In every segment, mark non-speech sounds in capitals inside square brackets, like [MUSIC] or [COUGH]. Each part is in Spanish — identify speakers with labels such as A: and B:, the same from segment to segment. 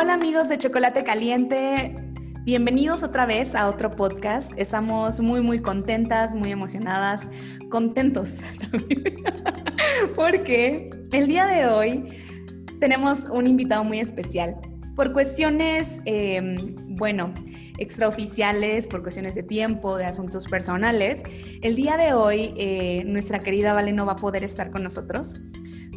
A: Hola amigos de Chocolate Caliente, bienvenidos otra vez a otro podcast. Estamos muy muy contentas, muy emocionadas, contentos [LAUGHS] porque el día de hoy tenemos un invitado muy especial. Por cuestiones, em, bueno, extraoficiales, por cuestiones de tiempo, de asuntos personales, el día de hoy eh, nuestra querida Vale no va a poder estar con nosotros,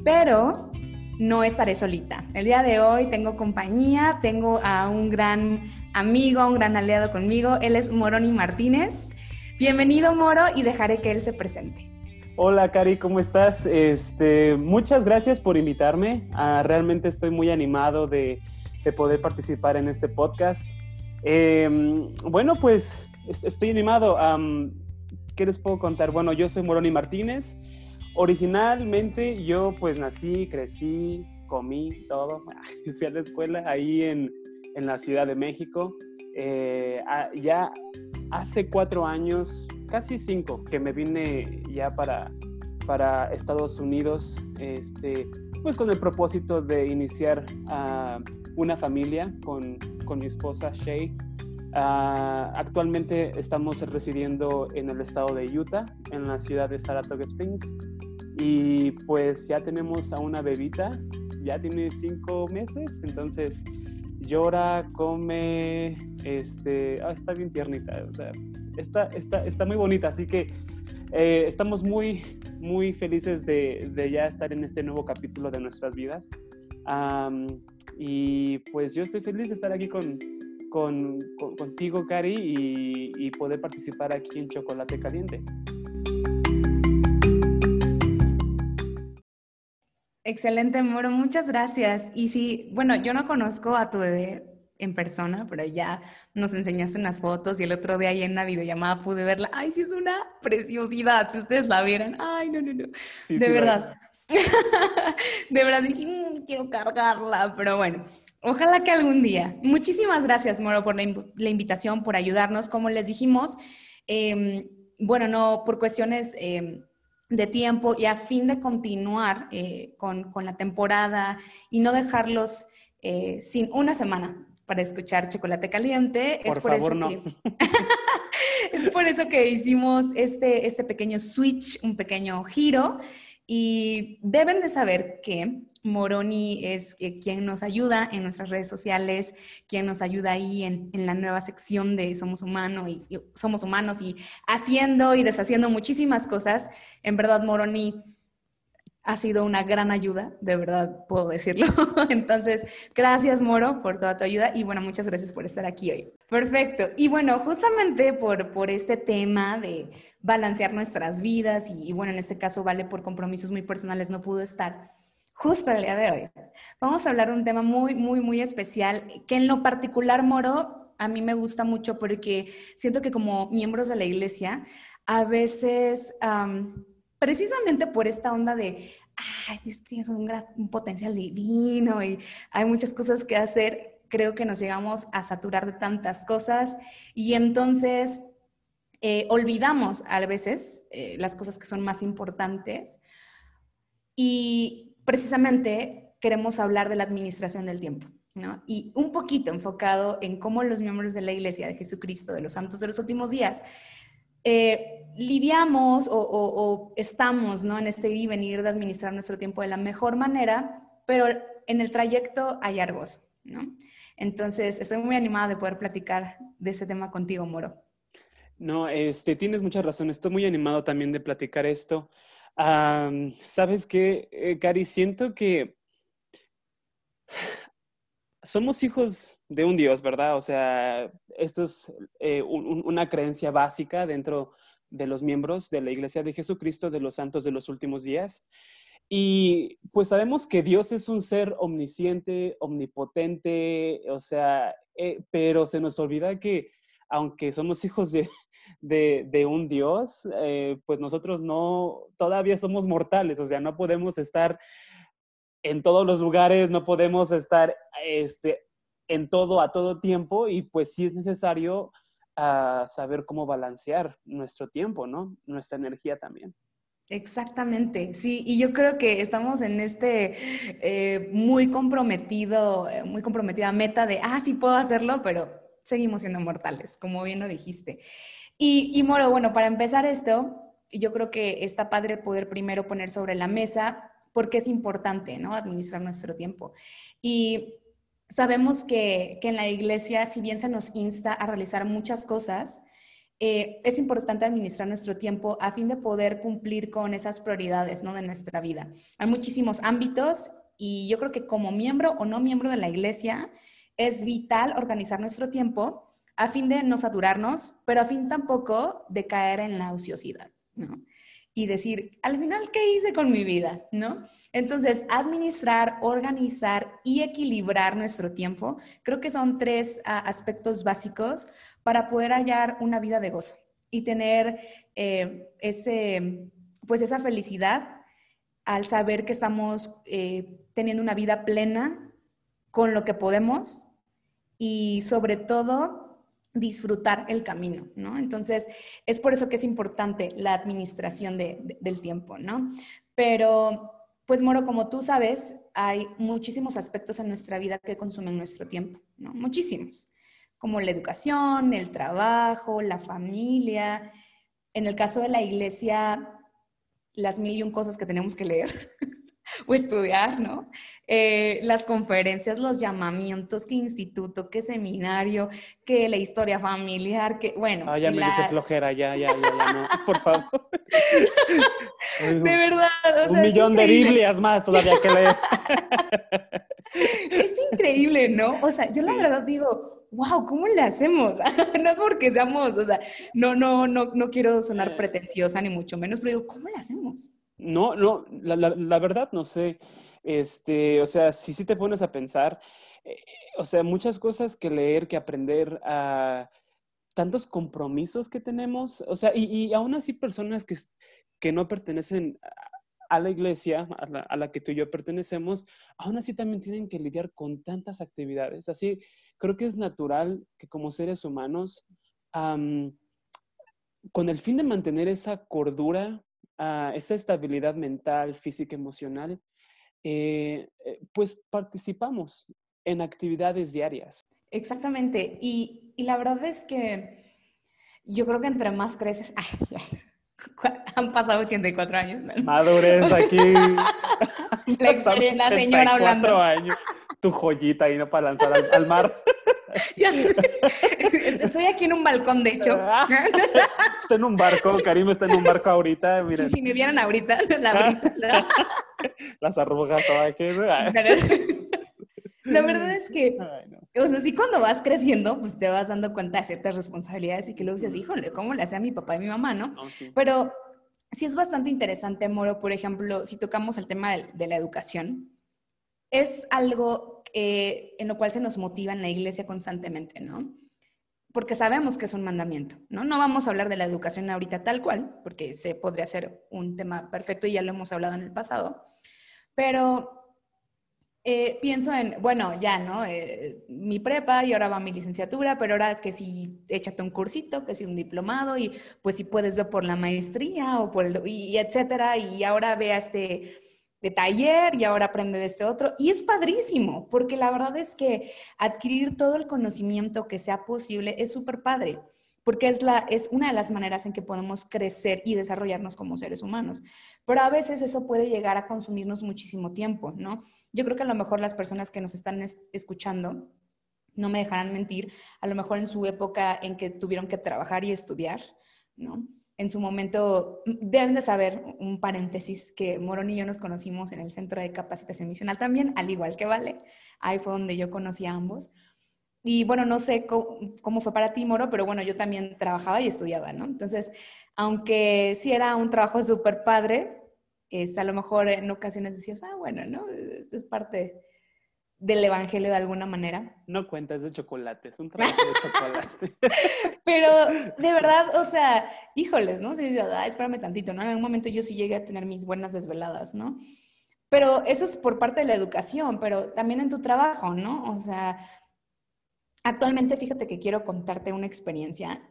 A: pero no estaré solita. El día de hoy tengo compañía, tengo a un gran amigo, un gran aliado conmigo. Él es Moroni Martínez. Bienvenido, Moro, y dejaré que él se presente.
B: Hola, Cari, ¿cómo estás? Este, muchas gracias por invitarme. Ah, realmente estoy muy animado de, poder participar en este podcast. Em, bueno, pues estoy animado. ¿Qué les puedo contar? Bueno, yo soy Moroni Martínez. Originalmente yo pues nací, crecí, comí todo, [LAUGHS] fui a la escuela ahí en, en la Ciudad de México. Eh, ya hace cuatro años, casi cinco, que me vine ya para, para Estados Unidos, este, pues con el propósito de iniciar una familia con, con, mi esposa Shay. Ah, actualmente estamos residiendo en el estado de Utah, en la ciudad de Saratoga Springs. Y pues ya tenemos a una bebita, ya tiene cinco meses, entonces llora, come, este, ah, está bien tiernita, o sea, está, está, está muy bonita, así que eh, estamos muy, muy felices de, de, ya estar en este nuevo capítulo de nuestras vidas. y pues yo estoy feliz de estar aquí con, con, contigo, Cari, y, y poder participar aquí en Chocolate Caliente.
A: Excelente, Moro, muchas gracias. Y sí, bueno, yo no conozco a tu bebé en persona, pero ya nos enseñaste unas fotos y el otro día ahí en una videollamada pude verla. Ay, sí, es una preciosidad. Si ustedes la vieran, ay, no, no, no. de verdad. [LAUGHS] de verdad dije, mm, quiero cargarla, pero bueno, ojalá que algún día. Muchísimas gracias, Moro, por la, invitación, por ayudarnos. Como les dijimos, em, bueno, no por cuestiones... Em, de tiempo y a fin de continuar eh, con, la temporada y no dejarlos eh, sin una semana para escuchar Chocolate Caliente.
B: Por es por favor, eso no.
A: que, [LAUGHS] es por eso que hicimos este, este pequeño switch, un pequeño giro y deben de saber que Moroni es quien nos ayuda en nuestras redes sociales, quien nos ayuda ahí en, la nueva sección de Somos Humanos y, Somos Humanos y haciendo y deshaciendo muchísimas cosas. En verdad, Moroni ha sido una gran ayuda, de verdad puedo decirlo. [LAUGHS] Entonces, gracias Moro por toda tu ayuda y bueno, muchas gracias por estar aquí hoy. Perfecto. Y bueno, justamente por, por este tema de balancear nuestras vidas y, y bueno, en este caso vale por compromisos muy personales, no pudo estar justo el día de hoy. Vamos a hablar de un tema muy, muy, muy especial que en lo particular, Moro, a mí me gusta mucho porque siento que como miembros de la iglesia, a veces, precisamente por esta onda de, ay, tienes un, un potencial divino y hay muchas cosas que hacer, creo que nos llegamos a saturar de tantas cosas y entonces... Eh, olvidamos a veces eh, las cosas que son más importantes y precisamente queremos hablar de la administración del tiempo. ¿no? Y un poquito enfocado en cómo los miembros de la Iglesia de Jesucristo, de los santos de los últimos días, eh, lidiamos o, estamos ¿no? en este ir y venir de administrar nuestro tiempo de la mejor manera, pero en el trayecto hay algo. ¿no? Entonces, estoy muy animada de poder platicar de ese tema contigo, Moro.
B: No, este, tienes mucha razón. Estoy muy animado también de platicar esto. Sabes qué, eh, Cari, siento que somos hijos de un Dios, ¿verdad? O sea, esto es eh, una creencia básica dentro de los miembros de la Iglesia de Jesucristo de los Santos de los Últimos Días. Y pues sabemos que Dios es un ser omnisciente, omnipotente, o sea, eh, pero se nos olvida que aunque somos hijos [LAUGHS] de, un Dios, eh, pues nosotros no, todavía somos mortales, o sea, no podemos estar en todos los lugares, no podemos estar este, en todo a todo tiempo y pues sí es necesario ah, saber cómo balancear nuestro tiempo, ¿no? Nuestra energía también.
A: Exactamente, sí, y yo creo que estamos en este eh, muy comprometido, eh, muy comprometida meta de, ah, sí puedo hacerlo, pero seguimos siendo mortales, como bien lo dijiste. Y, y Moro, bueno, para empezar esto, yo creo que está padre poder primero poner sobre la mesa porque es importante, ¿no? Administrar nuestro tiempo. Y sabemos que, que en la iglesia, si bien se nos insta a realizar muchas cosas, eh, es importante administrar nuestro tiempo a fin de poder cumplir con esas prioridades ¿no? de nuestra vida. Hay muchísimos ámbitos y yo creo que como miembro o no miembro de la iglesia es vital organizar nuestro tiempo a fin de no saturarnos, pero a fin tampoco de caer en la ociosidad. ¿no? y decir, al final, ¿qué hice con mi vida? ¿No? Entonces, administrar, organizar y equilibrar nuestro tiempo, creo que son tres ah, aspectos básicos para poder hallar una vida de gozo y tener eh, ese, pues esa felicidad al saber que estamos eh, teniendo una vida plena con lo que podemos y sobre todo disfrutar el camino, ¿no? Entonces, es por eso que es importante la administración del tiempo, ¿no? Pero, pues, Moro, como tú sabes, hay muchísimos aspectos en nuestra vida que consumen nuestro tiempo, ¿no? Muchísimos, como la educación, el trabajo, la familia. En el caso de la iglesia, las mil y un cosas que tenemos que leer. [LAUGHS] [LAUGHS] o estudiar, ¿no? Eh, las conferencias, los llamamientos, qué instituto, qué seminario, qué la historia familiar, que bueno.
B: Ah, ya me diste flojera, ya, ya, ya, ya, no, por favor. [LAUGHS]
A: de verdad.
B: O Un millón de Biblias más todavía que leer.
A: es increíble, ¿no? O sea, yo la verdad digo, wow, ¿cómo le hacemos? [LAUGHS] no es porque seamos, o sea, no, no, no, no quiero sonar eh. pretenciosa ni mucho menos, pero digo, ¿cómo le hacemos?
B: No, no, la, verdad no sé. Este, o sea, si sí te pones a pensar, eh, o sea, muchas cosas que leer, que aprender, a tantos compromisos que tenemos, o sea, y, aún así personas que, que no pertenecen a la iglesia a la, que tú y yo pertenecemos, aún así también tienen que lidiar con tantas actividades. Así, creo que es natural que como seres humanos, con el fin de mantener esa cordura esa estabilidad mental, física, emocional, eh, eh, pues participamos en actividades diarias.
A: Exactamente. Y, la verdad es que yo creo que entre más creces, [LAUGHS] han pasado 84 años.
B: Madurez aquí. [LAUGHS]
A: la, señora hablando.
B: años. Tu joyita ahí, ¿no? Para lanzar al mar. [LAUGHS]
A: Ya Estoy aquí en un balcón, de hecho. [LAUGHS]
B: está en un barco, Karim está en un barco ahorita.
A: Miren. si me vieran ahorita, [LAUGHS] la brisa. [LAUGHS]
B: Las arrugas todas aquí.
A: La verdad es que, o sea, sí cuando vas creciendo, pues te vas dando cuenta de ciertas responsabilidades y que luego dices, híjole, ¿cómo le hace a mi papá y mi mamá, no? Pero sí es bastante interesante, Moro, por ejemplo, si tocamos el tema de la educación, es algo eh, en lo cual se nos motiva en la iglesia constantemente, ¿no? Porque sabemos que es un mandamiento, ¿no? No vamos a hablar de la educación ahorita tal cual, porque se podría ser un tema perfecto y ya lo hemos hablado en el pasado, pero eh, pienso en, bueno, ya, ¿no? Eh, mi prepa y ahora va mi licenciatura, pero ahora que si échate un cursito, que si un diplomado y pues si puedes ver por la maestría o por el, y etcétera, y ahora vea este de taller y ahora aprende de este otro. Y es padrísimo, porque la verdad es que adquirir todo el conocimiento que sea posible es súper padre, porque es, la, es una de las maneras en que podemos crecer y desarrollarnos como seres humanos. Pero a veces eso puede llegar a consumirnos muchísimo tiempo, ¿no? Yo creo que a lo mejor las personas que nos están escuchando no me dejarán mentir, a lo mejor en su época en que tuvieron que trabajar y estudiar, ¿no? En su momento, deben de saber, un paréntesis, que Morón y yo nos conocimos en el Centro de Capacitación Misional también, al igual que Vale. Ahí fue donde yo conocí a ambos. Y bueno, no sé cómo, fue para ti, Moro, pero bueno, yo también trabajaba y estudiaba, ¿no? Entonces, aunque sí era un trabajo súper padre, este, a lo mejor en ocasiones decías, ah, bueno, ¿no? Es parte del evangelio de alguna manera.
B: No cuentas de chocolate, es un trabajo de chocolate. [LAUGHS]
A: Pero de verdad, o sea, híjoles, ¿no? Si dices, ah, espérame tantito, ¿no? En algún momento yo sí llegué a tener mis buenas desveladas, ¿no? Pero eso es por parte de la educación, pero también en tu trabajo, ¿no? O sea, actualmente fíjate que quiero contarte una experiencia,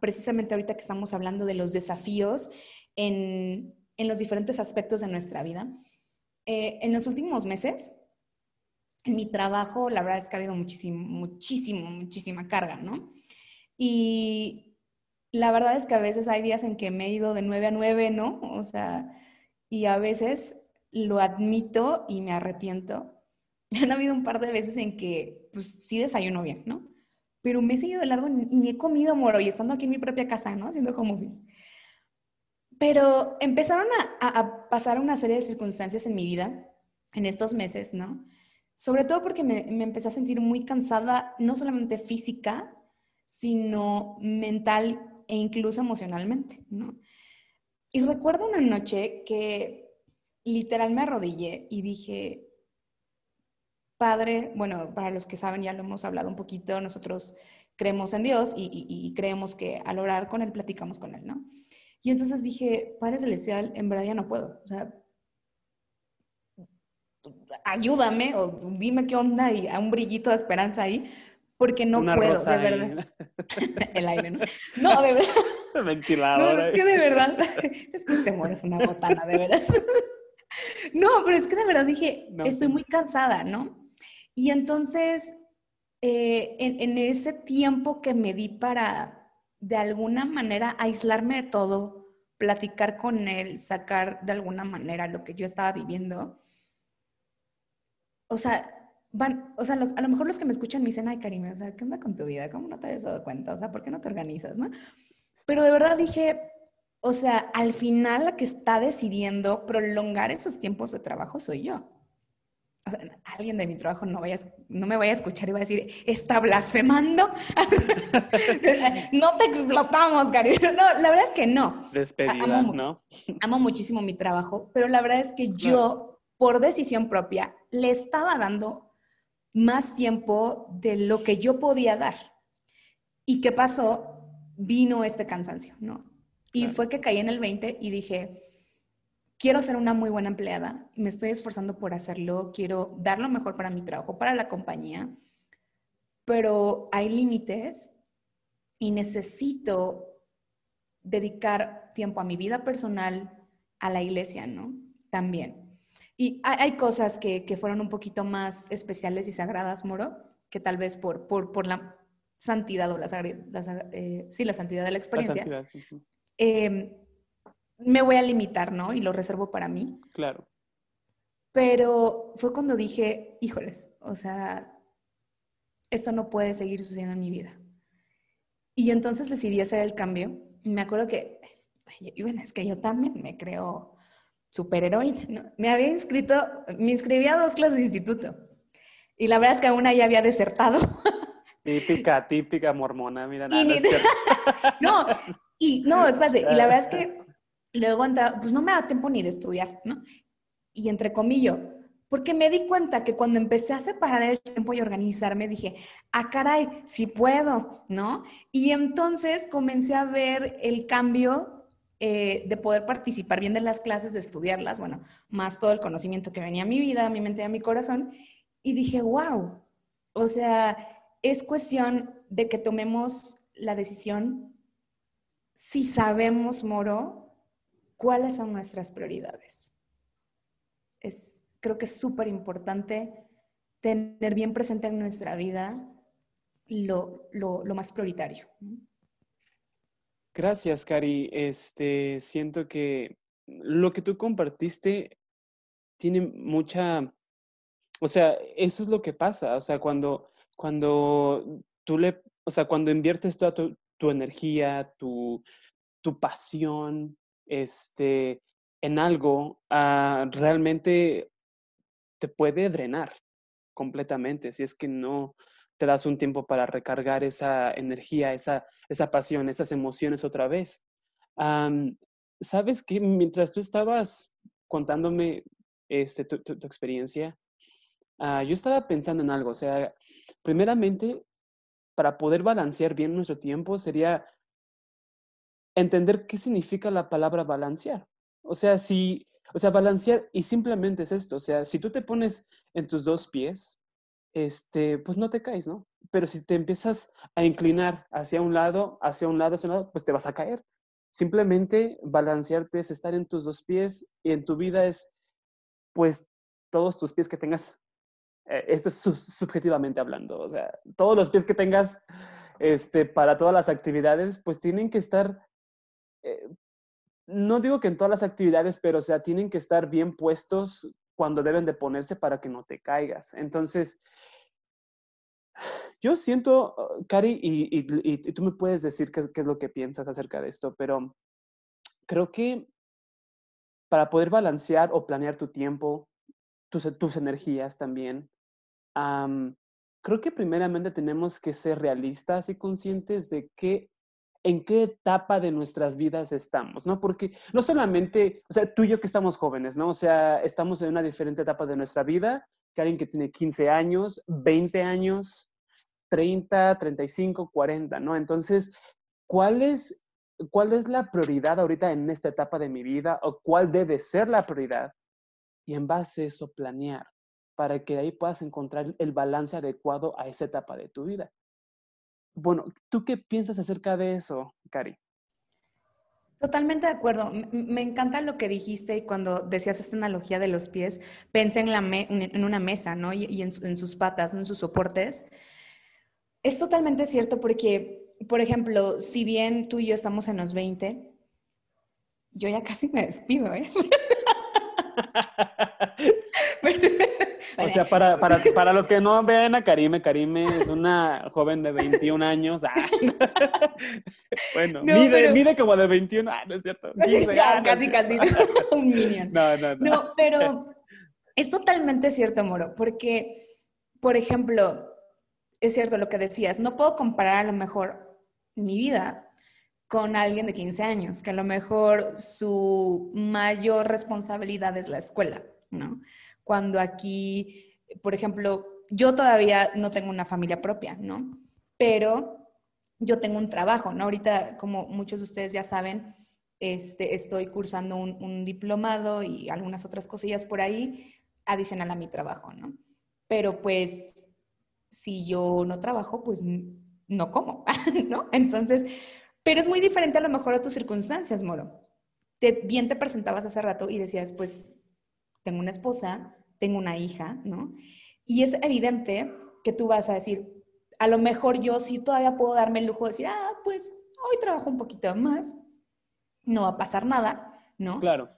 A: precisamente ahorita que estamos hablando de los desafíos en, en los diferentes aspectos de nuestra vida. Eh, en los últimos meses, en mi trabajo, la verdad es que ha habido muchísimo, muchísimo, muchísima carga, ¿no? Y la verdad es que a veces hay días en que me he ido de 9 a 9, ¿no? O sea, y a veces lo admito y me arrepiento. [LAUGHS] Han habido un par de veces en que, pues sí desayuno bien, ¿no? Pero me he seguido de largo y me he comido moro y estando aquí en mi propia casa, ¿no? Haciendo home office. Pero empezaron a, pasar una serie de circunstancias en mi vida en estos meses, ¿no? Sobre todo porque me, me empecé a sentir muy cansada, no solamente física, sino mental e incluso emocionalmente, ¿no? Y recuerdo una noche que literal me arrodillé y dije, Padre, bueno, para los que saben, ya lo hemos hablado un poquito, nosotros creemos en Dios y, creemos que al orar con Él platicamos con Él, ¿no? Y entonces dije, Padre Celestial, en verdad ya no puedo, o sea, ayúdame o dime qué onda y a un brillito de esperanza ahí, porque no puedo, de verdad. [LAUGHS] El aire, ¿no? No, de verdad. [LAUGHS]
B: Ventilador.
A: No, es que de verdad, [LAUGHS] es que te mueres una botana, de veras. No, pero es que de verdad dije, estoy muy cansada, ¿no? Y entonces, eh, en, en, ese tiempo que me di para, de alguna manera, aislarme de todo, platicar con él, sacar de alguna manera lo que yo estaba viviendo, o sea, van, o sea, a lo mejor los que me escuchan me dicen, ay, Karime, o sea, ¿qué onda con tu vida? ¿Cómo no te habías dado cuenta? O sea, ¿por qué no te organizas, no? Pero de verdad dije, o sea, al final la que está decidiendo prolongar esos tiempos de trabajo soy yo. O sea, alguien de mi trabajo no, vaya, no me vaya a escuchar y va a decir, está blasfemando. [LAUGHS] no te explotamos, Karime. No, la verdad es que no.
B: Despedida, ¿no?
A: Amo muchísimo mi trabajo, pero la verdad es que yo, por decisión propia, le estaba dando más tiempo de lo que yo podía dar. ¿Y qué pasó? Vino este cansancio, ¿no? Y fue que caí en el 20 y dije, quiero ser una muy buena empleada, me estoy esforzando por hacerlo, quiero dar lo mejor para mi trabajo, para la compañía, pero hay límites y necesito dedicar tiempo a mi vida personal, a la iglesia, ¿no? También. Y hay, cosas que, que, fueron un poquito más especiales y sagradas, Moro, que tal vez por, por, por la santidad o la, eh, sí, la santidad de la experiencia, em, me voy a limitar, ¿no? Y lo reservo para mí.
B: Claro.
A: Pero fue cuando dije, híjoles, o sea, esto no puede seguir sucediendo en mi vida. Y entonces decidí hacer el cambio. Me acuerdo que, y bueno, es que yo también me creo superheroína. ¿no? Me había inscrito, me inscribí a dos clases de instituto. Y la verdad es que una ya había desertado. [LAUGHS]
B: Típica, típica mormona, mira, nada,
A: y, [LAUGHS] no, y no, [LAUGHS] espérate, y la verdad es que luego entra, pues no me da tiempo ni de estudiar, ¿no? Y entre comillas, porque me di cuenta que cuando empecé a separar el tiempo y organizarme, dije, ah, caray, sí puedo, ¿no? Y entonces comencé a ver el cambio eh, de poder participar bien de las clases, de estudiarlas, bueno, más todo el conocimiento que venía a mi vida, a mi mente a mi corazón. Y dije, wow, o sea, es cuestión de que tomemos la decisión si sabemos, Moro, cuáles son nuestras prioridades. Es, creo que es súper importante tener bien presente en nuestra vida lo, lo, lo más prioritario.
B: Gracias, Cari. Este, siento que lo que tú compartiste tiene mucha, o sea, eso es lo que pasa, o sea, cuando, cuando tú le, o sea, cuando inviertes toda tu, energía, tu, tu, pasión, este, en algo, ah, realmente te puede drenar completamente, si es que no, te das un tiempo para recargar esa energía, esa, esa pasión, esas emociones otra vez. Sabes que mientras tú estabas contándome este, tu, experiencia, ah, yo estaba pensando en algo. O sea, primeramente, para poder balancear bien nuestro tiempo sería entender qué significa la palabra balancear. O sea, si, o sea, balancear y simplemente es esto. O sea, si tú te pones en tus dos pies, este, pues no te caes, ¿no? Pero si te empiezas a inclinar hacia un lado, hacia un lado, hacia un lado, pues te vas a caer. Simplemente balancearte es estar en tus dos pies y en tu vida es, pues, todos tus pies que tengas. Eh, esto es subjetivamente hablando, o sea, todos los pies que tengas este, para todas las actividades, pues tienen que estar, eh, no digo que en todas las actividades, pero o sea, tienen que estar bien puestos cuando deben de ponerse para que no te caigas. Entonces, yo siento, uh, Cari, y, tú me puedes decir qué, es lo que piensas acerca de esto, pero creo que para poder balancear o planear tu tiempo, tus, tus energías también, creo que primeramente tenemos que ser realistas y conscientes de qué, en qué etapa de nuestras vidas estamos, ¿no? Porque no solamente, o sea, tú y yo que estamos jóvenes, ¿no? O sea, estamos en una diferente etapa de nuestra vida que alguien que tiene 15 años, 20 años, 30, 35, 40, ¿no? Entonces, ¿cuál es, ¿cuál es la prioridad ahorita en esta etapa de mi vida o cuál debe ser la prioridad? Y en base a eso planear para que ahí puedas encontrar el balance adecuado a esa etapa de tu vida. Bueno, ¿tú qué piensas acerca de eso, Cari?
A: Totalmente de acuerdo. Me encanta lo que dijiste y cuando decías esta analogía de los pies, pensé en, la en una mesa, ¿no? Y, en, sus patas, ¿no? en sus soportes. Es totalmente cierto porque, por ejemplo, si bien tú y yo estamos en los 20, yo ya casi me despido, ¿eh? [LAUGHS] [LAUGHS]
B: o sea, para, para, para, los que no ven a Karime, Karime es una joven de 21 años. Ah. [LAUGHS] bueno, mide, mide, como de 21. Ah, no es cierto.
A: ya, casi, casi. [LAUGHS] Un minion. No, no, no. No, pero [LAUGHS] es totalmente cierto, Moro, porque, por ejemplo, es cierto lo que decías, no puedo comparar a lo mejor mi vida con alguien de 15 años, que a lo mejor su mayor responsabilidad es la escuela, ¿no? Cuando aquí, por ejemplo, yo todavía no tengo una familia propia, ¿no? Pero yo tengo un trabajo, ¿no? Ahorita, como muchos de ustedes ya saben, este, estoy cursando un, diplomado y algunas otras cosillas por ahí, adicional a mi trabajo, ¿no? Pero pues si yo no trabajo, pues no como, [LAUGHS] ¿no? Entonces, pero es muy diferente a lo mejor a tus circunstancias, Moro. Te, bien te presentabas hace rato y decías, pues, tengo una esposa, tengo una hija, ¿no? Y es evidente que tú vas a decir, a lo mejor yo sí todavía puedo darme el lujo de decir, ah, pues, hoy trabajo un poquito más, no va a pasar nada, ¿no?
B: Claro.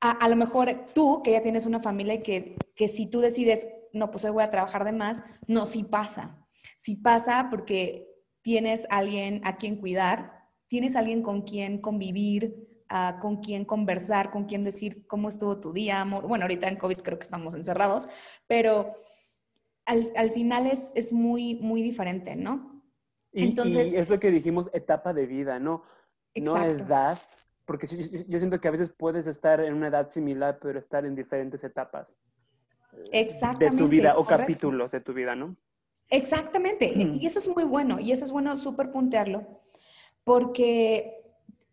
A: A, a lo mejor tú, que ya tienes una familia y que, que si tú decides, no, pues hoy voy a trabajar de más. No, sí pasa. Sí pasa porque tienes alguien a quien cuidar, tienes alguien con quien convivir, uh, con quien conversar, con quien decir cómo estuvo tu día, amor. Bueno, ahorita en COVID creo que estamos encerrados, pero al, al final es, es, muy, muy diferente, ¿no?
B: Y, Entonces, y eso que dijimos, etapa de vida, ¿no? No edad, porque yo, siento que a veces puedes estar en una edad similar, pero estar en diferentes etapas.
A: Exactamente.
B: de tu vida o capítulos de tu vida, ¿no?
A: Exactamente. Y eso es muy bueno. Y eso es bueno súper puntearlo. Porque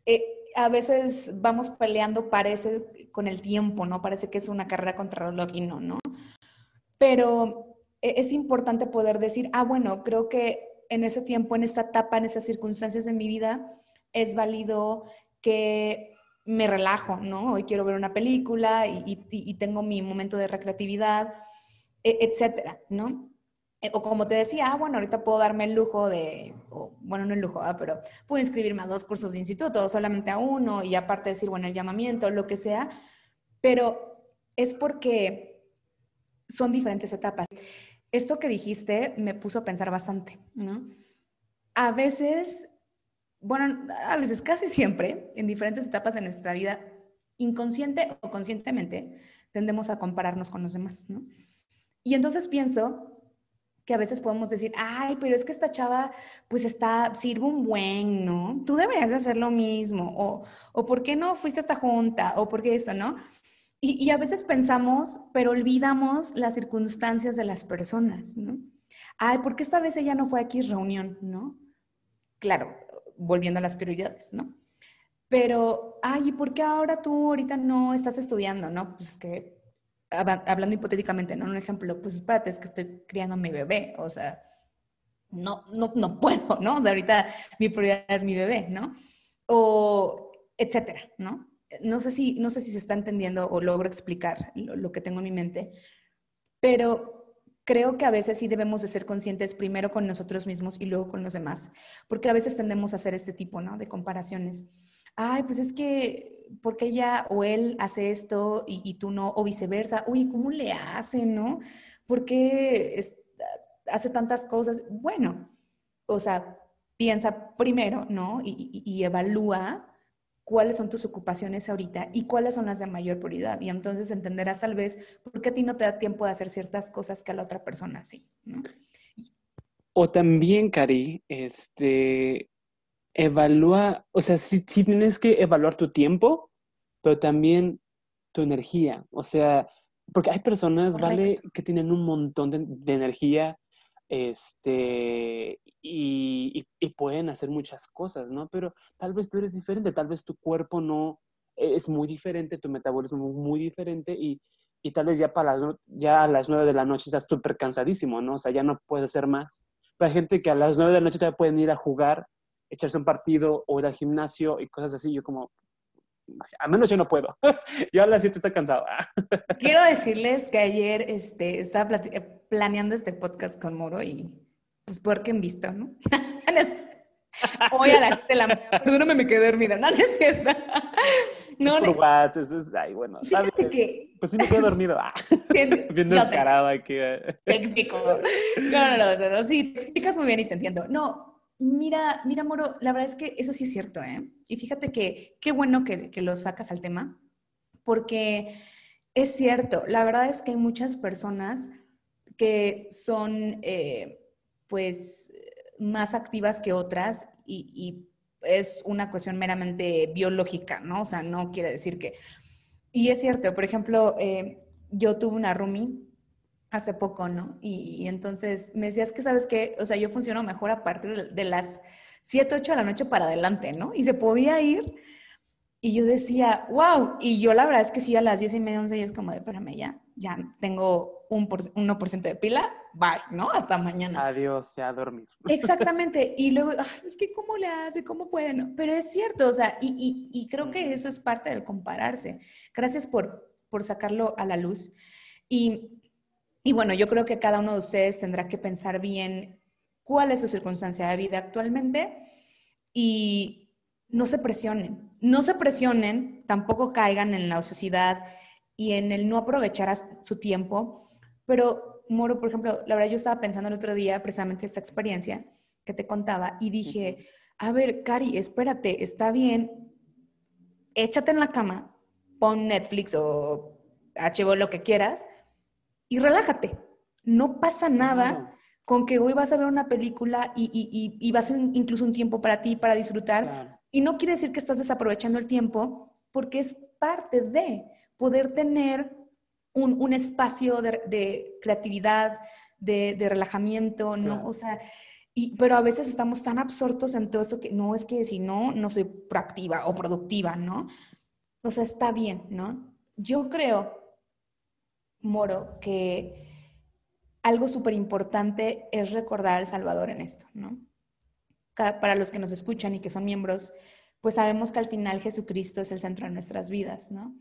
A: eh, a veces vamos peleando, parece, con el tiempo, ¿no? Parece que es una carrera contra reloj y no, ¿no? Pero e, es importante poder decir, ah, bueno, creo que en ese tiempo, en esta etapa, en esas circunstancias de mi vida, es válido que me relajo, ¿no? Hoy quiero ver una película y, tengo mi momento de recreatividad, e, etcétera, ¿no? Eh, o como te decía, ah, bueno, ahorita puedo darme el lujo de, bueno, no el lujo, ah, pero puedo inscribirme a dos cursos de instituto, solamente a uno, y aparte decir, bueno, el llamamiento, lo que sea, pero es porque son diferentes etapas. Esto que dijiste me puso a pensar bastante, ¿no? A veces bueno, a veces casi siempre, en diferentes etapas de nuestra vida, inconsciente o conscientemente, tendemos a compararnos con los demás, ¿no? Y entonces pienso que a veces podemos decir, ay, pero es que esta chava, pues está, sirve un buen, ¿no? Tú deberías hacer lo mismo, o, o ¿por qué no fuiste a esta junta? O ¿por qué esto, no? Y, y a veces pensamos, pero olvidamos las circunstancias de las personas, ¿no? Ay, ¿por qué esta vez ella no fue aquí reunión, no? Claro, volviendo a las prioridades, ¿no? Pero, ay, ¿y por qué ahora tú ahorita no estás estudiando, no? Pues que, hablando hipotéticamente, ¿no? Un ejemplo, pues espérate, es que estoy criando a mi bebé, o sea, no, no, no [LAUGHS] puedo, ¿no? O sea, ahorita mi prioridad es mi bebé, ¿no? o etcétera, ¿no? No sé si, no sé si se está entendiendo o logro explicar lo, que tengo en mi mente, pero creo que a veces sí debemos de ser conscientes primero con nosotros mismos y luego con los demás, porque a veces tendemos a hacer este tipo, ¿no? De comparaciones. Ay, pues es que, porque ella o él hace esto y, tú no? O viceversa. Uy, ¿cómo le hace, no? ¿Por qué hace tantas cosas? Bueno, o sea, piensa primero, ¿no? y evalúa cuáles son tus ocupaciones ahorita y cuáles son las de mayor prioridad. Y entonces entenderás tal vez por qué a ti no te da tiempo de hacer ciertas cosas que a la otra persona sí.
B: O también, Cari, este, evalúa, o sea, sí, tienes que evaluar tu tiempo, pero también tu energía. O sea, porque hay personas, ¿vale? Que tienen un montón de energía este, y, pueden hacer muchas cosas, ¿no? Pero tal vez tú eres diferente, tal vez tu cuerpo no es muy diferente, tu metabolismo es muy diferente y, tal vez ya, para las, ya a las nueve de la noche estás súper cansadísimo, ¿no? O sea, ya no puedes hacer más. Pero hay gente que a las nueve de la noche todavía pueden ir a jugar, echarse un partido o ir al gimnasio y cosas así. Yo como, a menos yo no puedo. [LAUGHS] yo a las 7 estoy cansado. [LAUGHS]
A: Quiero decirles que ayer este, estaba planeando este podcast con Moro y pues porque en visto, ¿no? [LAUGHS] Hoy a las 7 de la mañana, perdóname, me quedé dormida, no, es cierto.
B: No, no. What? Es, ay, bueno,
A: Fíjate que...
B: Pues sí me quedé dormido. Ah. bien descarado aquí.
A: Eh. Te explico. No, no, no, no, sí, te explicas muy bien y te entiendo. No, Mira, mira, Moro, la verdad es que eso sí es cierto, ¿eh? Y fíjate que qué bueno que, que lo sacas al tema, porque es cierto, la verdad es que hay muchas personas que son, eh, pues, más activas que otras y, es una cuestión meramente biológica, ¿no? O sea, no quiere decir que... Y es cierto, por ejemplo, eh, yo tuve una roomie hace poco, ¿no? Y, entonces me decías que, ¿sabes qué? O sea, yo funciono mejor a partir de las 7, 8 de la noche para adelante, ¿no? Y se podía ir. Y yo decía, wow. Y yo la verdad es que sí, a las 10 y media, 11 ya es como de, espérame, ya, ya tengo un por, 1% de pila, bye, ¿no? Hasta mañana.
B: Adiós, ya dormir. [LAUGHS]
A: Exactamente. Y luego, ay, es que ¿cómo le hace? ¿Cómo puede? No? Pero es cierto, o sea, y, y, y creo que eso es parte del compararse. Gracias por, por sacarlo a la luz. Y y bueno, yo creo que cada uno de ustedes tendrá que pensar bien cuál es su circunstancia de vida actualmente y no se presionen, no se presionen, tampoco caigan en la ociosidad y en el no aprovechar su tiempo. Pero, Moro, por ejemplo, la verdad yo estaba pensando el otro día precisamente esta experiencia que te contaba y dije, a ver, Cari, espérate, está bien, échate en la cama, pon Netflix o HBO, lo que quieras, y relájate. No pasa nada con que hoy vas a ver una película y, y, y, va a ser incluso un tiempo para ti, para disfrutar. Y no quiere decir que estás desaprovechando el tiempo, porque es parte de poder tener un, un espacio de, de, creatividad, de, de relajamiento, ¿no? O sea, y, pero a veces estamos tan absortos en todo eso que no es que si no, no soy proactiva o productiva, ¿no? O sea, está bien, ¿no? Yo creo Moro, que algo súper importante es recordar al Salvador en esto, ¿no? Para los que nos escuchan y que son miembros, pues sabemos que al final Jesucristo es el centro de nuestras vidas, ¿no?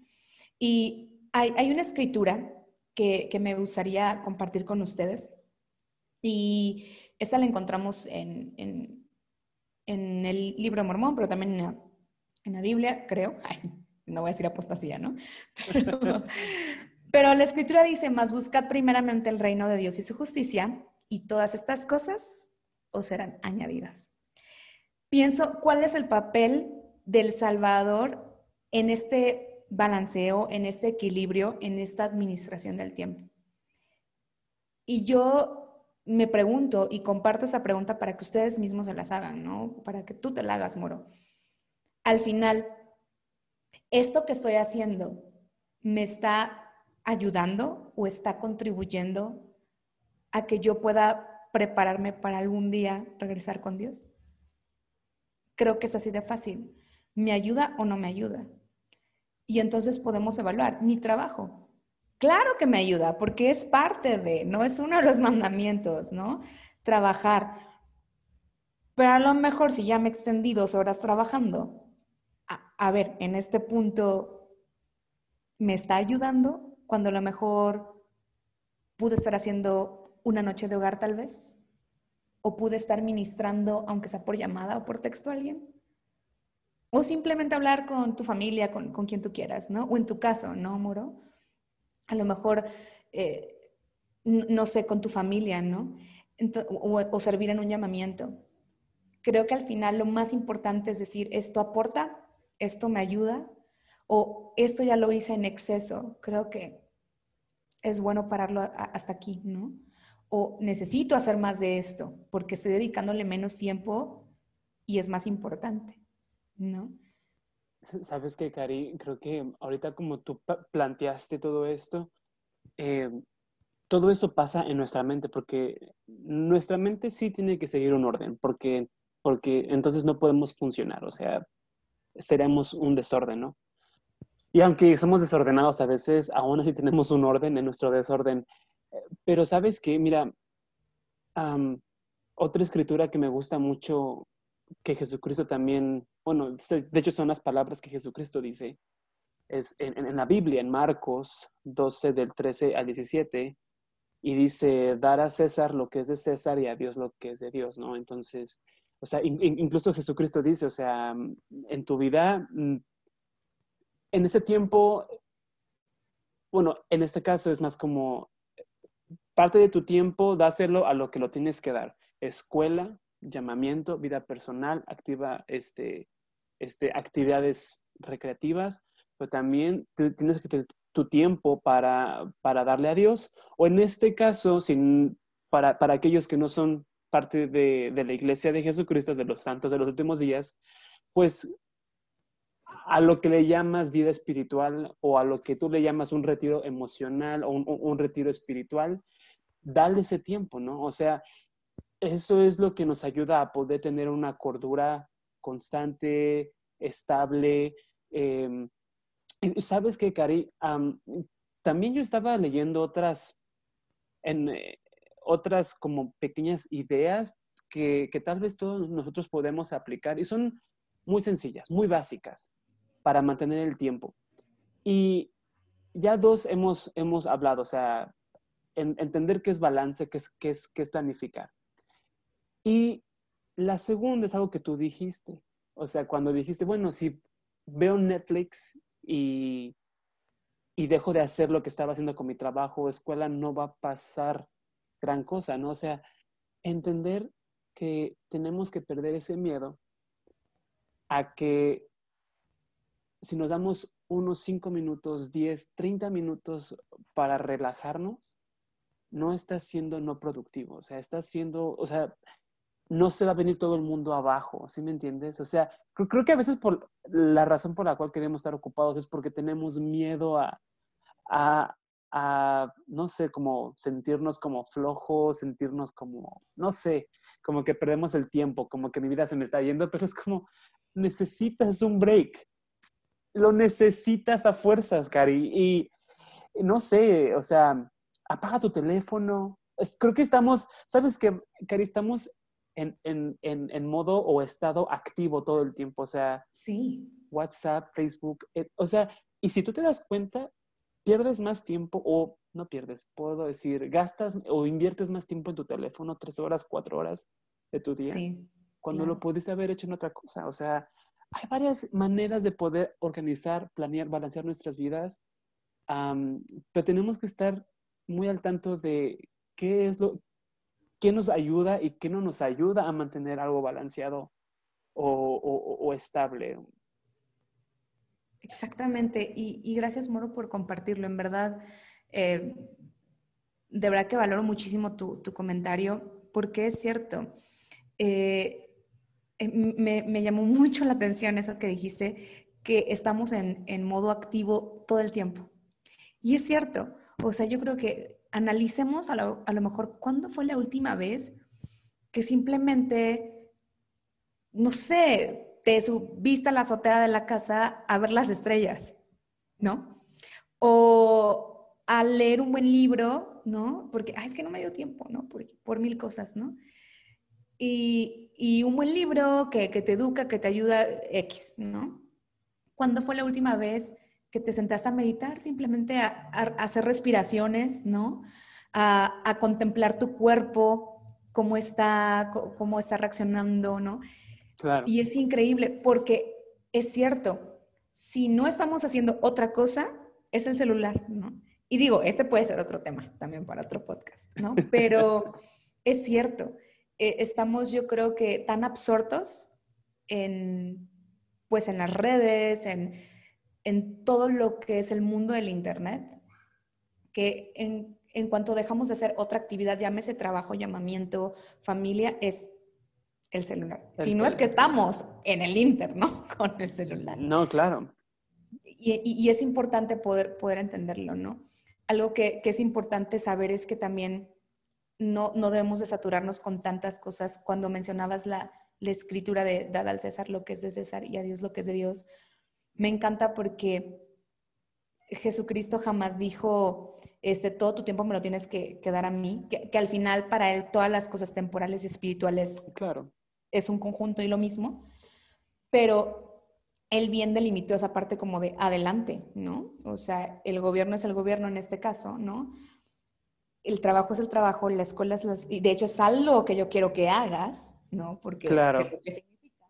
A: Y hay, una escritura que, me gustaría compartir con ustedes y esta la encontramos en, el libro Mormón, pero también en la, Biblia, creo. no voy a decir apostasía, ¿no? [LAUGHS] Pero la escritura dice, más buscad primeramente el reino de Dios y su justicia, y todas estas cosas os serán añadidas. Pienso, ¿cuál es el papel del Salvador en este balanceo, en este equilibrio, en esta administración del tiempo? Y yo me pregunto y comparto esa pregunta para que ustedes mismos se las hagan, ¿no? Para que tú te la hagas, Moro. Al final, esto que estoy haciendo me está ayudando o está contribuyendo a que yo pueda prepararme para algún día regresar con Dios? Creo que es así de fácil. ¿Me ayuda o no me ayuda? Y entonces podemos evaluar mi trabajo. Claro que me ayuda, porque es parte de, no es uno de los [LAUGHS] mandamientos, ¿no? Trabajar. Pero a lo mejor si ya me extendí dos horas trabajando, a ver, en este punto, ¿me está ayudando cuando a lo mejor pude estar haciendo una noche de hogar tal vez? ¿O pude estar ministrando, aunque sea por llamada o por texto a alguien? O simplemente hablar con tu familia, con, quien tú quieras, ¿no? O en tu caso, ¿no, Moro? A lo mejor, eh, no sé, con tu familia, ¿no? o, servir en un llamamiento. Creo que al final lo más importante es decir, esto aporta, esto me ayuda, o esto ya lo hice en exceso. Creo que es bueno pararlo hasta aquí, ¿no? O necesito hacer más de esto porque estoy dedicándole menos tiempo y es más importante, ¿no?
B: Sabes que, Cari, creo que ahorita como tú planteaste todo esto, eh, todo eso pasa en nuestra mente, porque nuestra mente sí tiene que seguir un orden, porque, porque entonces no podemos funcionar, o sea, seremos un desorden, ¿no? Y aunque somos desordenados a veces, aún así tenemos un orden en nuestro desorden. Pero sabes qué, mira, otra escritura que me gusta mucho, que Jesucristo también, bueno, de hecho son las palabras que Jesucristo dice, es en, en la Biblia, en Marcos 12 del 13 al 17, y dice, dar a César lo que es de César y a Dios lo que es de Dios, ¿no? Entonces, o sea, incluso Jesucristo dice, o sea, en tu vida, mm, en ese tiempo, bueno, en este caso es más como parte de tu tiempo, dáselo a lo que lo tienes que dar. Escuela, llamamiento, vida personal, activa, este, este, actividades recreativas, pero también tienes que tener tu tiempo para, para darle a Dios. O en este caso, sin, para, para aquellos que no son parte de, de, la iglesia de Jesucristo, de los santos de los últimos días, pues a lo que le llamas vida espiritual o a lo que tú le llamas un retiro emocional o un, un retiro espiritual, dale ese tiempo, ¿no? O sea, eso es lo que nos ayuda a poder tener una cordura constante, estable, eh, sabes que, Cari, también yo estaba leyendo otras, en, eh, otras como pequeñas ideas que, que, tal vez todos nosotros podemos aplicar y son muy sencillas, muy básicas para mantener el tiempo. Y ya dos hemos, hemos hablado, o sea, entender qué es balance, qué es, qué, es, qué es planificar. Y la segunda es algo que tú dijiste, o sea, cuando dijiste, bueno, si veo Netflix y, y dejo de hacer lo que estaba haciendo con mi trabajo o escuela, no va a pasar gran cosa, ¿no? O sea, entender que tenemos que perder ese miedo a que si nos damos unos 5 minutos, 10, 30 minutos para relajarnos, no está siendo no productivo, o sea, está siendo, o sea, no se va a venir todo el mundo abajo, ¿sí me entiendes? O sea, creo, que a veces por la razón por la cual queremos estar ocupados es porque tenemos miedo a, a, a, no sé, como sentirnos como flojos, sentirnos como, no sé, como que perdemos el tiempo, como que mi vida se me está yendo, pero es como, necesitas un break. Lo necesitas a fuerzas, Cari. Y no sé, o sea, apaga tu teléfono. creo que estamos, ¿sabes qué, Cari? Estamos en, en, en, en, modo o estado activo todo el tiempo, o sea,
A: sí.
B: WhatsApp, Facebook, eh, o sea, y si tú te das cuenta, pierdes más tiempo o no pierdes, puedo decir, gastas o inviertes más tiempo en tu teléfono, tres horas, cuatro horas de tu día, sí, cuando lo pudiste haber hecho en otra cosa, o sea, hay varias maneras de poder organizar, planear, balancear nuestras vidas, pero tenemos que estar muy al tanto de qué es lo, qué nos ayuda y qué no nos ayuda a mantener algo balanceado o, estable.
A: Exactamente. Y, gracias, Moro, por compartirlo. En verdad, eh, de verdad que valoro muchísimo tu, comentario porque es cierto. Eh, eh, me, llamó mucho la atención eso que dijiste, que estamos en, en modo activo todo el tiempo. Y es cierto. O sea, yo creo que analicemos a lo, mejor cuándo fue la última vez que simplemente, no sé, te subiste a la azotea de la casa a ver las estrellas, ¿no? O a leer un buen libro, ¿no? Porque, es que no me dio tiempo, ¿no? Por, por mil cosas, ¿no? Y, y, un buen libro que, que te educa, que te ayuda, X, ¿no? ¿Cuándo fue la última vez que te sentaste a meditar? Simplemente a, hacer respiraciones, ¿no? A, contemplar tu cuerpo, cómo está, cómo está reaccionando, ¿no? Claro. Y es increíble porque es cierto, si no estamos haciendo otra cosa, es el celular, ¿no? Y digo, este puede ser otro tema también para otro podcast, ¿no? [LAUGHS] Pero es cierto, eh, estamos yo creo que tan absortos en, pues en las redes, en, en todo lo que es el mundo del Internet, que en, en cuanto dejamos de hacer otra actividad, llámese trabajo, llamamiento, familia, es el celular. si no es que estamos en el Inter, ¿no? [LAUGHS] Con el celular.
B: No, claro.
A: Y, y, es importante poder, poder entenderlo, ¿no? Algo que, que, es importante saber es que también no, no debemos de saturarnos con tantas cosas. Cuando mencionabas la, la escritura de dada al César lo que es de César y a Dios lo que es de Dios, me encanta porque Jesucristo jamás dijo, este, todo tu tiempo me lo tienes que, dar a mí, que, al final para él todas las cosas temporales y espirituales
B: claro.
A: es un conjunto y lo mismo, pero él bien delimitó esa parte como de adelante, ¿no? O sea, el gobierno es el gobierno en este caso, ¿no? El trabajo es el trabajo, la escuela es las... Y de hecho es algo que yo quiero que hagas, ¿no? Porque
B: claro.
A: sé lo que significa.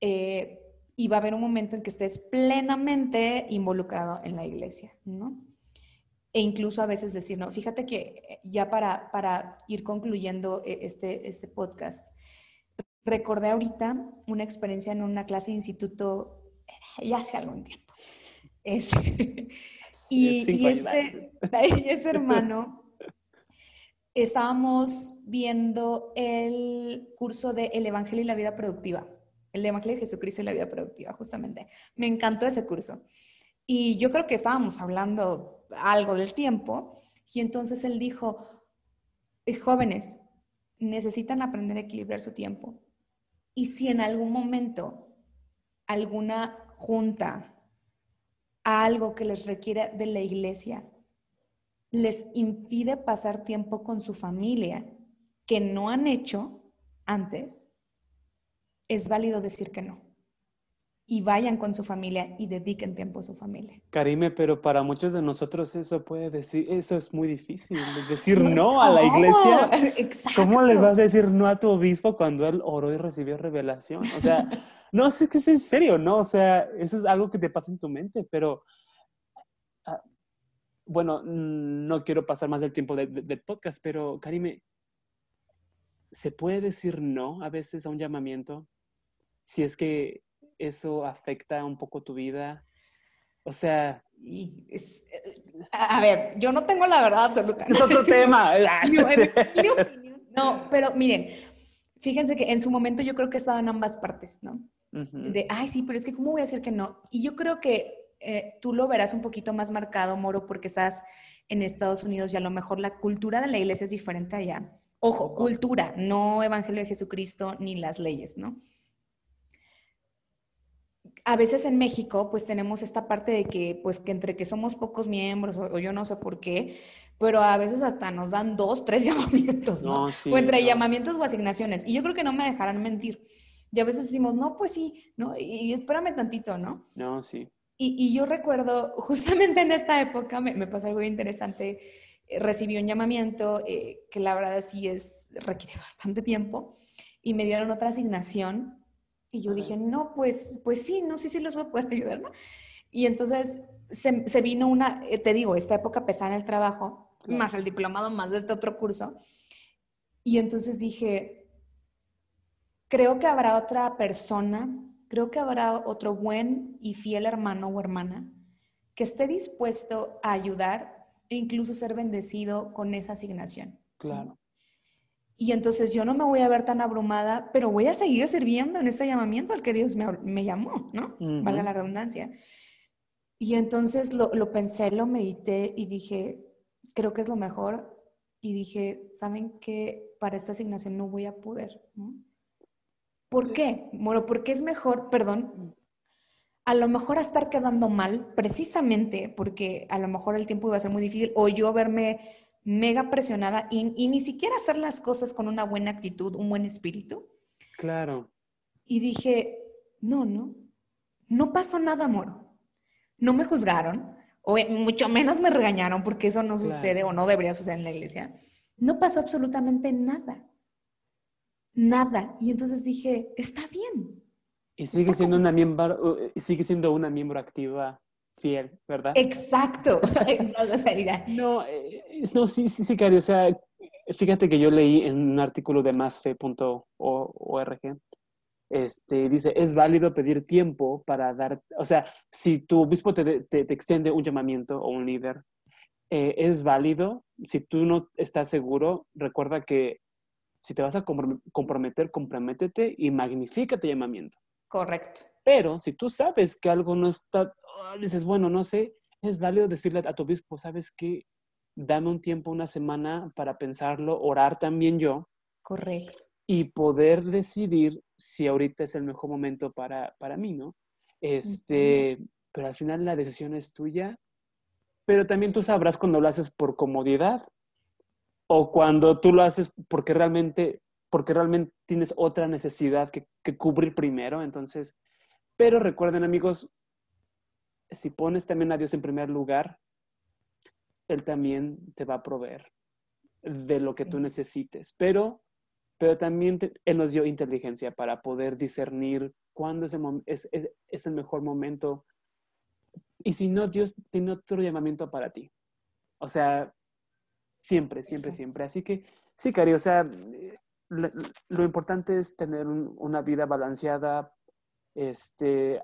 A: Eh, y va a haber un momento en que estés plenamente involucrado en la iglesia, ¿no? E incluso a veces decir, no, fíjate que eh, ya para, para ir concluyendo eh, este, este podcast, recordé ahorita una experiencia en una clase de instituto ya hace algún tiempo. [LAUGHS] y, y, ese, [LAUGHS] y ese hermano estábamos viendo el curso de El Evangelio y la Vida Productiva, el Evangelio de Jesucristo y la Vida Productiva, justamente. Me encantó ese curso. Y yo creo que estábamos hablando algo del tiempo y entonces él dijo, eh, jóvenes, necesitan aprender a equilibrar su tiempo. Y si en algún momento alguna junta, algo que les requiera de la iglesia, les impide pasar tiempo con su familia que no han hecho antes, es válido decir que no. Y vayan con su familia y dediquen tiempo a su familia.
B: Karime, pero para muchos de nosotros eso puede decir, eso es muy difícil, decir no a la iglesia. [LAUGHS] ¿Cómo le vas a decir no a tu obispo cuando él oró y recibió revelación? O sea, [LAUGHS] no, es que es en serio, ¿no? O sea, eso es algo que te pasa en tu mente, pero bueno, no quiero pasar más del tiempo del podcast, pero Karime, ¿se puede decir no a veces a un llamamiento? Si es que eso afecta un poco tu vida. O sea...
A: a ver, yo no tengo la verdad absoluta.
B: Es otro [LAUGHS] tema. [LAUGHS]
A: no, pero miren, fíjense que en su momento yo creo que he estado en ambas partes, ¿no? De, ay, sí, pero es que ¿cómo voy a decir que no? Y yo creo que eh, tú lo verás un poquito más marcado, Moro, porque estás en Estados Unidos y a lo mejor la cultura de la iglesia es diferente allá. Ojo, cultura, no Evangelio de Jesucristo ni las leyes, ¿no? A veces en México, pues tenemos esta parte de que, pues que entre que somos pocos miembros, o, yo no sé por qué, pero a veces hasta nos dan dos, [LAUGHS] tres llamamientos, ¿no? o entre llamamientos o asignaciones. Y yo creo que no me dejarán mentir. Y a veces decimos, no, pues sí, ¿no? y espérame tantito, ¿no?
B: No, sí.
A: Y, yo recuerdo, [LAUGHS] justamente en esta época me, pasó algo interesante. Eh, recibí un llamamiento eh, que la verdad sí es, requiere bastante tiempo y me dieron otra asignación y yo dije, no, pues, pues sí, no sé si los voy a poder [LAUGHS] ayudar, ¿no? Y entonces se, se vino una, eh, te digo, esta época pesada en el trabajo, más el diplomado, más este otro curso. Y entonces dije, creo que habrá otra persona creo que habrá otro buen y fiel hermano o hermana que esté dispuesto a ayudar e incluso ser bendecido con esa asignación.
B: Claro.
A: Y entonces yo no me voy a ver tan abrumada, pero voy a seguir sirviendo en este llamamiento al que Dios me, llamó, ¿no? Valga la redundancia. Y entonces lo, lo, pensé, lo medité y dije, creo que es lo mejor. Y dije, ¿saben qué? Para esta asignación no voy a poder, ¿no? ¿Por qué? Bueno, porque es mejor, perdón, a lo mejor estar quedando mal, precisamente porque a lo mejor el tiempo iba a ser muy difícil, o yo verme mega presionada y, ni siquiera hacer las cosas con una buena actitud, un buen espíritu.
B: Claro.
A: Y dije, no, no, No pasó nada, Moro. No me juzgaron, o mucho menos me regañaron porque eso no sucede o no debería suceder en la iglesia. No pasó absolutamente nada. Nada. Y entonces dije, está bien.
B: Y sigue siendo una miembro, sigue siendo una miembro activa fiel, ¿verdad?
A: Exacto, [LAUGHS] [LAUGHS]
B: No, eh, no, sí, sí, sí, Cari, o sea, fíjate que yo leí en un artículo de másfe.org, este, dice, es válido pedir tiempo para dar, o sea, si tu obispo te, te, extiende un llamamiento o un líder, eh, es válido, si tú no estás seguro, recuerda que si te vas a comprometer, comprométete y magnifica tu llamamiento.
A: Correcto.
B: Pero si tú sabes que algo no está, oh, dices, bueno, no sé, es válido decirle a tu obispo, ¿sabes qué? Dame un tiempo, una semana para pensarlo, orar también yo.
A: Correcto.
B: Y poder decidir si ahorita es el mejor momento para, para mí, ¿no? Este, pero al final la decisión es tuya, pero también tú sabrás cuando lo haces por comodidad o cuando tú lo haces porque realmente, porque realmente tienes otra necesidad que, que cubrir primero. Entonces, pero recuerden amigos, si pones también a Dios en primer lugar, Él también te va a proveer de lo que tú necesites. Pero, pero también Él nos dio inteligencia para poder discernir cuándo es el, mejor momento. Y si no, Dios tiene otro llamamiento para ti. O sea, siempre, siempre, siempre. Así que sí, Cari, o sea, lo, importante es tener una vida balanceada, este,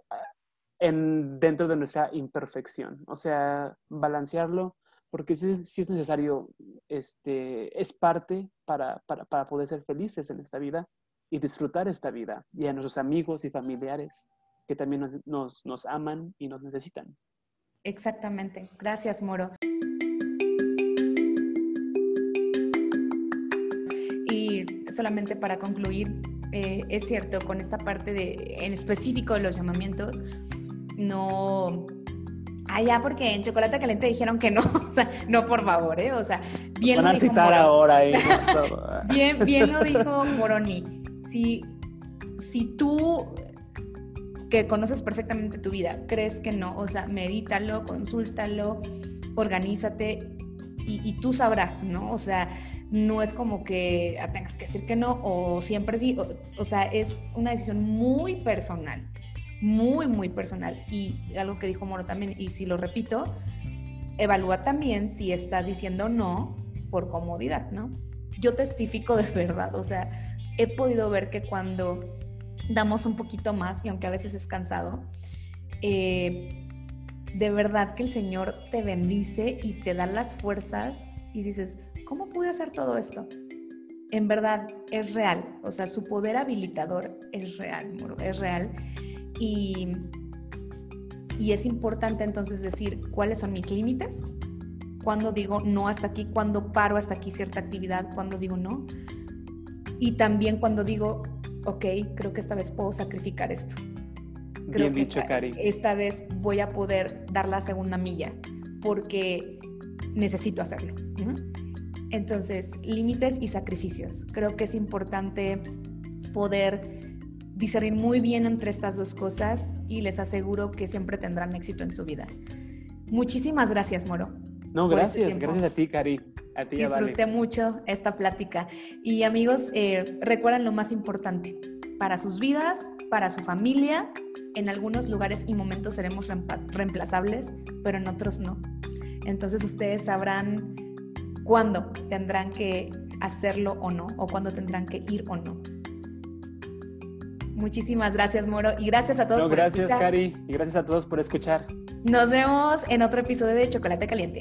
B: en, dentro de nuestra imperfección. O sea, balancearlo, porque si, es necesario, este, es parte para, para, para, poder ser felices en esta vida y disfrutar esta vida, y a nuestros amigos y familiares que también nos, nos, nos aman y nos necesitan.
A: Exactamente. Gracias, Moro. Solamente para concluir, eh, es cierto, con esta parte de, en específico de los llamamientos, no... Allá porque en Chocolate Caliente dijeron que no, [LAUGHS] o sea, no por favor, ¿eh? O sea,
B: bien lo dijo citar ahora. [LAUGHS]
A: bien, bien lo dijo Moroni. Si, si tú que conoces perfectamente tu vida, crees que no, o sea, medítalo, consúltalo, organízate y, tú sabrás, ¿no? O sea, no es como que tengas que decir que no o siempre sí, o, sea, es una decisión muy personal, muy, muy personal. Y algo que dijo Moro también, y si lo repito, evalúa también si estás diciendo no por comodidad, ¿no? Yo testifico de verdad, o sea, he podido ver que cuando damos un poquito más, y aunque a veces es cansado, eh, de verdad que el Señor te bendice y te da las fuerzas y dices, ¿cómo pude hacer todo esto? En verdad es real, o sea, su poder habilitador es real, es real. Y, y es importante entonces decir cuáles son mis límites, cuando digo no hasta aquí, cuando paro hasta aquí cierta actividad, cuando digo no. Y también cuando digo, ok, creo que esta vez puedo sacrificar esto
B: Bien dicho,
A: esta,
B: Cari.
A: Esta vez voy a poder dar la segunda milla porque necesito hacerlo. Entonces, límites y sacrificios. Creo que es importante poder discernir muy bien entre estas dos cosas y les aseguro que siempre tendrán éxito en su vida. Muchísimas gracias, Moro.
B: No, este gracias, gracias a ti, Cari. A ti,
A: Disfruté mucho esta plática. Y amigos, eh, recuerden lo más importante, para sus vidas, para su familia. En algunos lugares y momentos seremos reemplazables, pero en otros no. Entonces ustedes sabrán cuándo tendrán que hacerlo o no, o cuándo tendrán que ir o no. Muchísimas gracias, Moro, y gracias a todos
B: por gracias, escuchar. Gracias, Cari, y gracias a todos por escuchar.
A: Nos vemos en otro episodio de Chocolate Caliente.